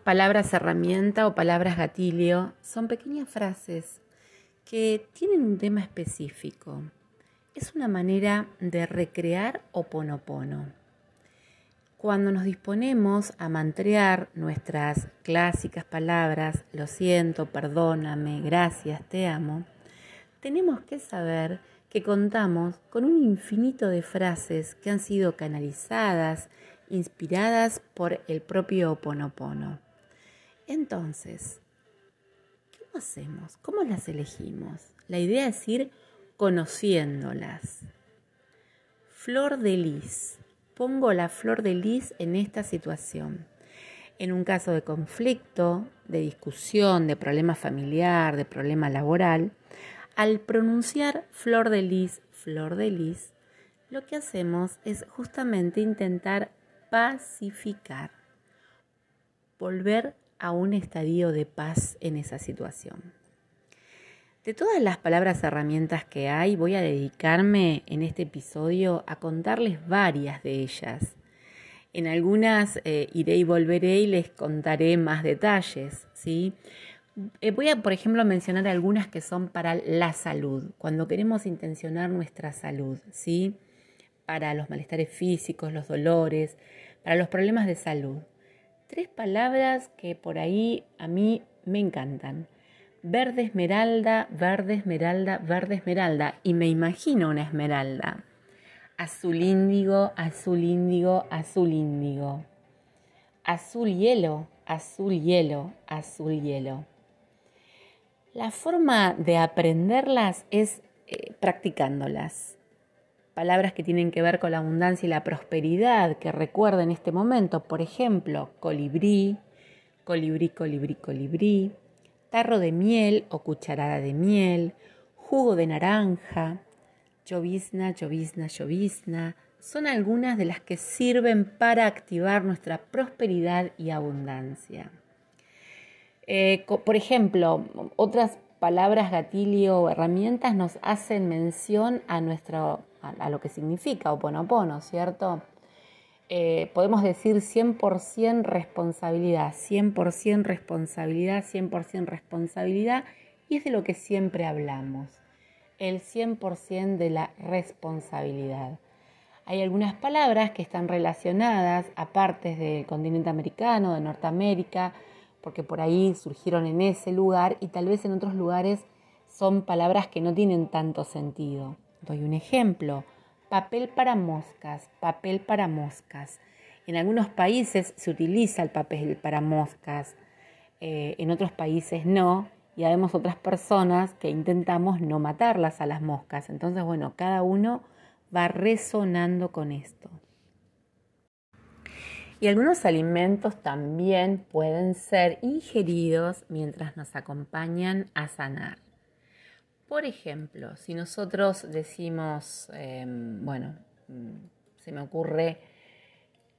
palabras herramienta o palabras gatilio son pequeñas frases que tienen un tema específico. Es una manera de recrear oponopono. Cuando nos disponemos a mantrear nuestras clásicas palabras, lo siento, perdóname, gracias, te amo, tenemos que saber que contamos con un infinito de frases que han sido canalizadas, inspiradas por el propio Oponopono. Entonces, ¿cómo hacemos? ¿Cómo las elegimos? La idea es ir conociéndolas. Flor de lis. Pongo la flor de lis en esta situación. En un caso de conflicto, de discusión, de problema familiar, de problema laboral, al pronunciar flor de lis, flor de lis, lo que hacemos es justamente intentar pacificar, volver a un estadio de paz en esa situación. De todas las palabras herramientas que hay, voy a dedicarme en este episodio a contarles varias de ellas. En algunas eh, iré y volveré y les contaré más detalles, ¿sí? Eh, voy a, por ejemplo, mencionar algunas que son para la salud, cuando queremos intencionar nuestra salud, ¿sí? Para los malestares físicos, los dolores, para los problemas de salud tres palabras que por ahí a mí me encantan. Verde esmeralda, verde esmeralda, verde esmeralda. Y me imagino una esmeralda. Azul índigo, azul índigo, azul índigo. Azul hielo, azul hielo, azul hielo. La forma de aprenderlas es eh, practicándolas palabras que tienen que ver con la abundancia y la prosperidad que recuerda en este momento, por ejemplo, colibrí, colibrí, colibrí, colibrí, tarro de miel o cucharada de miel, jugo de naranja, llovizna, llovizna, llovizna, son algunas de las que sirven para activar nuestra prosperidad y abundancia. Eh, por ejemplo, otras palabras gatilio o herramientas nos hacen mención a nuestro a, lo que significa Oponopono, ¿cierto? Eh, podemos decir 100% responsabilidad, 100% responsabilidad, 100% responsabilidad, y es de lo que siempre hablamos, el 100% de la responsabilidad. Hay algunas palabras que están relacionadas a partes del continente americano, de Norteamérica, porque por ahí surgieron en ese lugar y tal vez en otros lugares son palabras que no tienen tanto sentido. Doy un ejemplo. Papel para moscas, papel para moscas. En algunos países se utiliza el papel para moscas, eh, en otros países no, y vemos otras personas que intentamos no matarlas a las moscas. Entonces, bueno, cada uno va resonando con esto. Y algunos alimentos también pueden ser ingeridos mientras nos acompañan a sanar. Por ejemplo, si nosotros decimos, em, bueno, mm, se me ocurre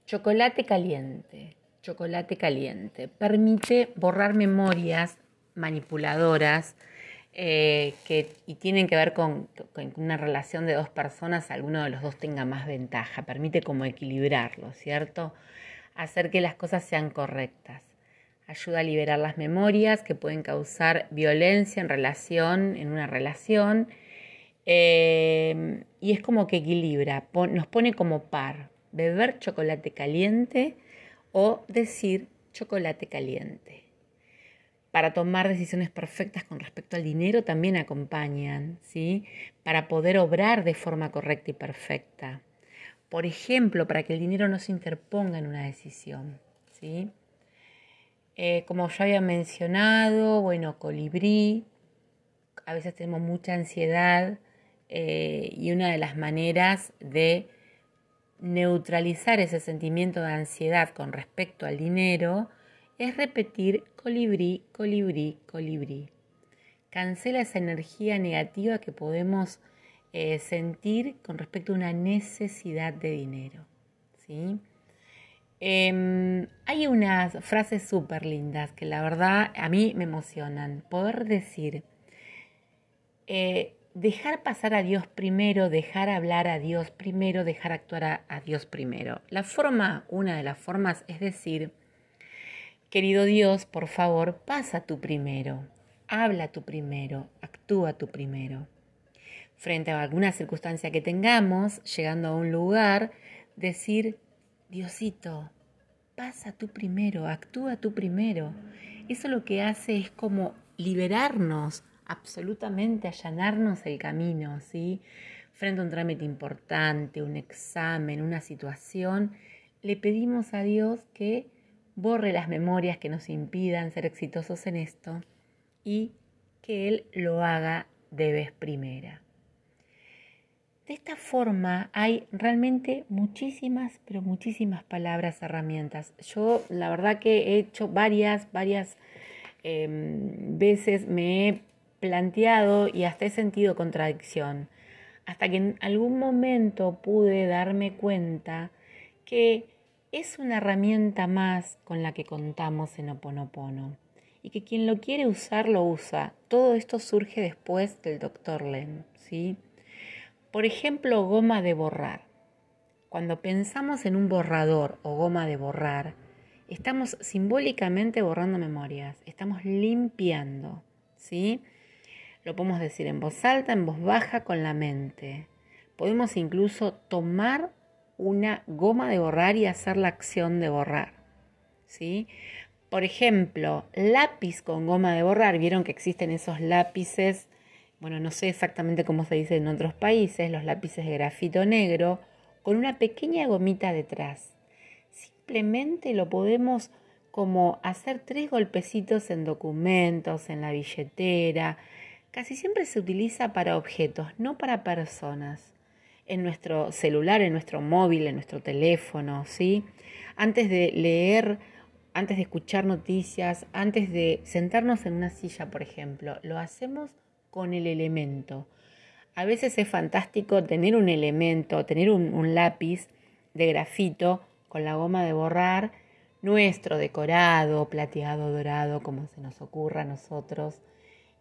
chocolate caliente, chocolate caliente, permite borrar memorias manipuladoras eh, que, y tienen que ver con, con, una relación de dos personas, alguno de los dos tenga más ventaja, permite como equilibrarlo, ¿cierto? Hacer que las cosas sean correctas ayuda a liberar las memorias que pueden causar violencia en relación, en una relación, eh, y es como que equilibra, nos pone como par, beber chocolate caliente o decir chocolate caliente. Para tomar decisiones perfectas con respecto al dinero también acompañan, ¿sí? Para poder obrar de forma correcta y perfecta. Por ejemplo, para que el dinero no se interponga en una decisión, ¿sí? Eh, como ya había mencionado, bueno, colibrí, a veces tenemos mucha ansiedad eh, y una de las maneras de neutralizar ese sentimiento de ansiedad con respecto al dinero es repetir colibrí, colibrí, colibrí. Cancela esa energía negativa que podemos eh, sentir con respecto a una necesidad de dinero. ¿sí? Em, hay unas frases súper lindas que la verdad a mí me emocionan. Poder decir, eh, dejar pasar a Dios primero, dejar hablar a Dios primero, dejar actuar a, Dios primero. La forma, una de las formas es decir Querido Dios, por favor, pasa tú primero, habla tú primero, actúa tú primero. Frente a alguna circunstancia que tengamos, llegando a un lugar, decir, Diosito, pasa tú primero, actúa tú primero. Eso lo que hace es como liberarnos, absolutamente allanarnos el camino, ¿sí? Frente a un trámite importante, un examen, una situación, le pedimos a Dios que borre las memorias que nos impidan ser exitosos en esto y que Él lo haga de vez primera. De esta forma hay realmente muchísimas, pero muchísimas palabras, herramientas. Yo la verdad que he hecho varias, varias em, veces me he planteado y hasta he sentido contradicción, hasta que en algún momento pude darme cuenta que es una herramienta más con la que contamos en Oponopono y que quien lo quiere usar lo usa. Todo esto surge después del Dr. Len, ¿sí? Por ejemplo, goma de borrar. Cuando pensamos en un borrador o goma de borrar, estamos simbólicamente borrando memorias, estamos limpiando, ¿sí? Lo podemos decir en voz alta, en voz baja, con la mente. Podemos incluso tomar una goma de borrar y hacer la acción de borrar, ¿sí? Por ejemplo, lápiz con goma de borrar. Vieron que existen esos lápices bueno, no sé exactamente cómo se dice en otros países, los lápices de grafito negro, con una pequeña gomita detrás. Simplemente lo podemos como hacer tres golpecitos en documentos, en la billetera. Casi siempre se utiliza para objetos, no para personas. En nuestro celular, en nuestro móvil, en nuestro teléfono, ¿sí? Antes de leer, antes de escuchar noticias, antes de sentarnos en una silla, por ejemplo, lo hacemos con el elemento. A veces es fantástico tener un elemento, tener un, lápiz de grafito con la goma de borrar nuestro, decorado, plateado, dorado, como se nos ocurra a nosotros.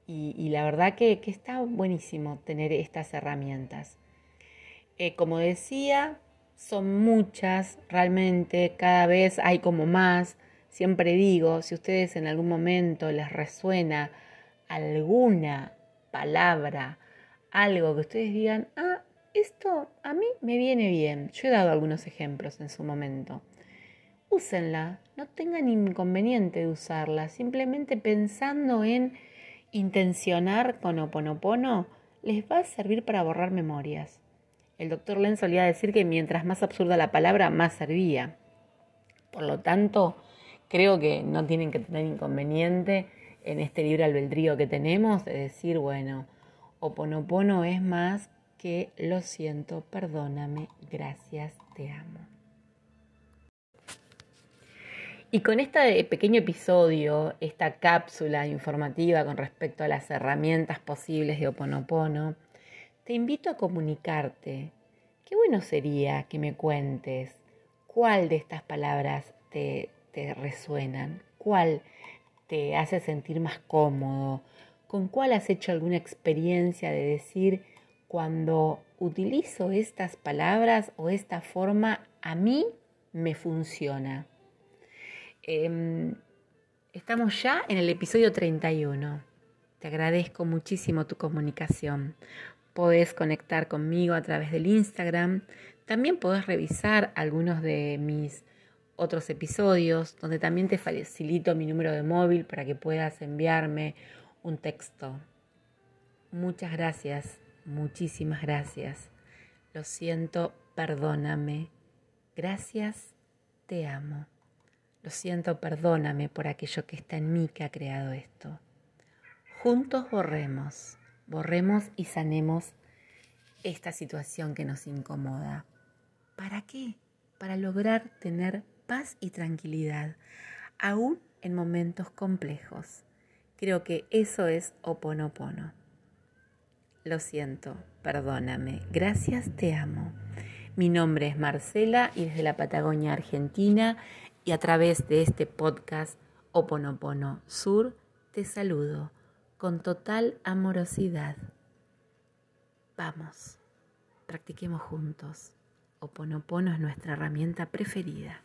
Y, la verdad que, está buenísimo tener estas herramientas. Eh, como decía, son muchas, realmente cada vez hay como más. Siempre digo, si ustedes en algún momento les resuena alguna palabra, algo que ustedes digan, ah, esto a mí me viene bien. Yo he dado algunos ejemplos en su momento. Úsenla, no tengan inconveniente de usarla, simplemente pensando en intencionar con Oponopono les va a servir para borrar memorias. El doctor Len solía decir que mientras más absurda la palabra, más servía. Por lo tanto, creo que no tienen que tener inconveniente en este libre albedrío que tenemos, de decir, bueno, Oponopono es más que lo siento, perdóname, gracias, te amo. Y con este pequeño episodio, esta cápsula informativa con respecto a las herramientas posibles de Oponopono, te invito a comunicarte. Qué bueno sería que me cuentes cuál de estas palabras te, te resuenan, cuál te hace sentir más cómodo? ¿Con cuál has hecho alguna experiencia de decir, cuando utilizo estas palabras o esta forma, a mí me funciona? Em, estamos ya en el episodio 31. Te agradezco muchísimo tu comunicación. Podés conectar conmigo a través del Instagram. También podés revisar algunos de mis otros episodios, donde también te facilito mi número de móvil para que puedas enviarme un texto. Muchas gracias, muchísimas gracias. Lo siento, perdóname. Gracias, te amo. Lo siento, perdóname por aquello que está en mí que ha creado esto. Juntos borremos, borremos y sanemos esta situación que nos incomoda. ¿Para qué? Para lograr tener paz y tranquilidad, aún en momentos complejos. Creo que eso es oponopono. Lo siento, perdóname, gracias, te amo. Mi nombre es Marcela y desde la Patagonia Argentina y a través de este podcast Oponopono Sur te saludo con total amorosidad. Vamos, practiquemos juntos. Oponopono es nuestra herramienta preferida.